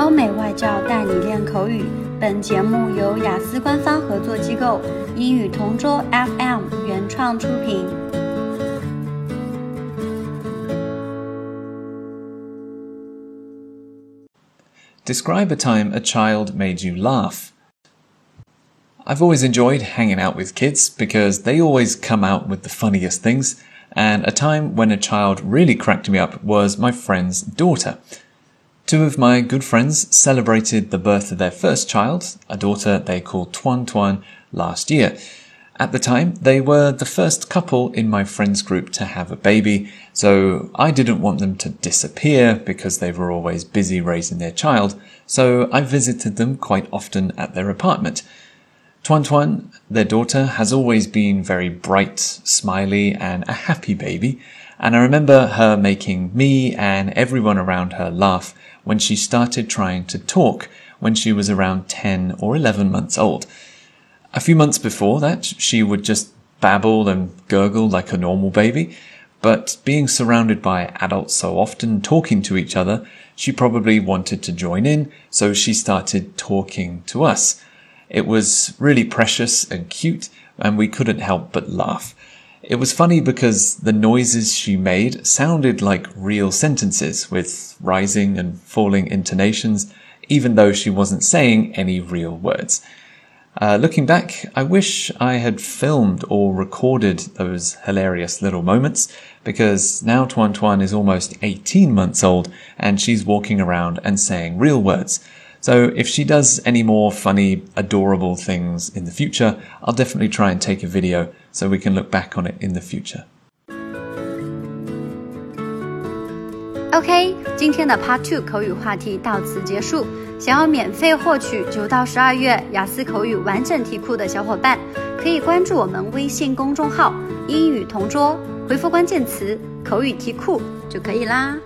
欧美外教带你练口语。本节目由雅思官方合作机构英语同桌 FM 原创出品。Describe a time a child made you laugh. I've always enjoyed hanging out with kids because they always come out with the funniest things, and a time when a child really cracked me up was my friend's daughter. Two of my good friends celebrated the birth of their first child, a daughter they called Tuan Tuan, last year. At the time, they were the first couple in my friends group to have a baby, so I didn't want them to disappear because they were always busy raising their child, so I visited them quite often at their apartment. Tuan Tuan, their daughter, has always been very bright, smiley, and a happy baby, and I remember her making me and everyone around her laugh when she started trying to talk when she was around 10 or 11 months old. A few months before that, she would just babble and gurgle like a normal baby, but being surrounded by adults so often talking to each other, she probably wanted to join in, so she started talking to us. It was really precious and cute, and we couldn't help but laugh. It was funny because the noises she made sounded like real sentences with rising and falling intonations, even though she wasn't saying any real words. Uh, looking back, I wish I had filmed or recorded those hilarious little moments because now Tuan Tuan is almost 18 months old and she's walking around and saying real words. So if she does any more funny, adorable things in the future, I'll definitely try and take a video so we can look back on it in the future. OK，今天的 Part Two 口语话题到此结束。想要免费获取九到十二月雅思口语完整题库的小伙伴，可以关注我们微信公众号“英语同桌”，回复关键词“口语题库”就可以啦。